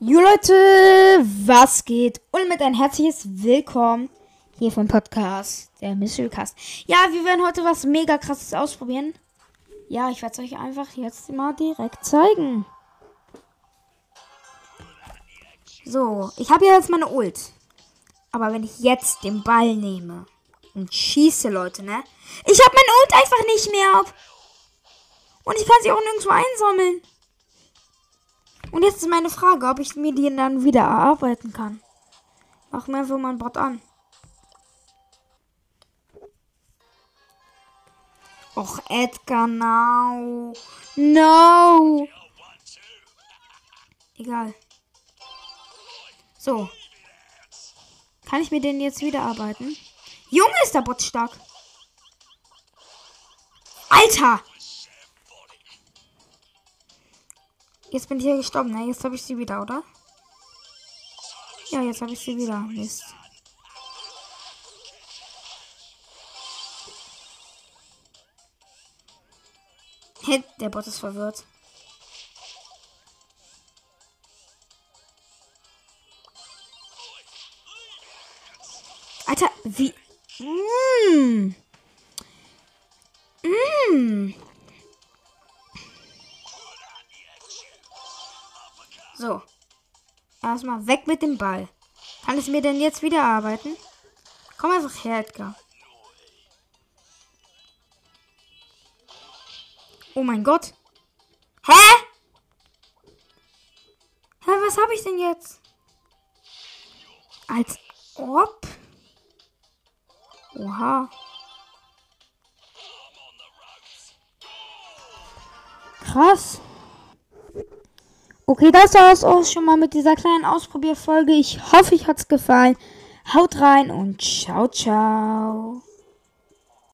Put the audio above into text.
Leute, was geht? Und mit ein herzliches Willkommen hier vom Podcast, der Mystery Cast. Ja, wir werden heute was mega krasses ausprobieren. Ja, ich werde es euch einfach jetzt mal direkt zeigen. So, ich habe ja jetzt meine Ult. Aber wenn ich jetzt den Ball nehme und schieße, Leute, ne? Ich habe meine Ult einfach nicht mehr. Und ich kann sie auch nirgendwo einsammeln. Und jetzt ist meine Frage, ob ich mir die dann wieder erarbeiten kann. Mach mir einfach mal ein Bot an. Och, Edgar, no. No. Egal. So. Kann ich mir den jetzt wieder arbeiten? Junge, ist der Bot stark. Alter! Jetzt bin ich hier gestorben, ne? Jetzt habe ich sie wieder, oder? Ja, jetzt habe ich sie wieder. Mist. Hä? Der Bot ist verwirrt. Alter, wie. Mmh. Mmh. So. Erstmal weg mit dem Ball. Kann ich mir denn jetzt wieder arbeiten? Komm einfach her, Edgar. Oh mein Gott. Hä? Hä, was habe ich denn jetzt? Als ob? Oha. Krass. Okay, das war es auch schon mal mit dieser kleinen Ausprobierfolge. Ich hoffe, euch hat's gefallen. Haut rein und ciao, ciao.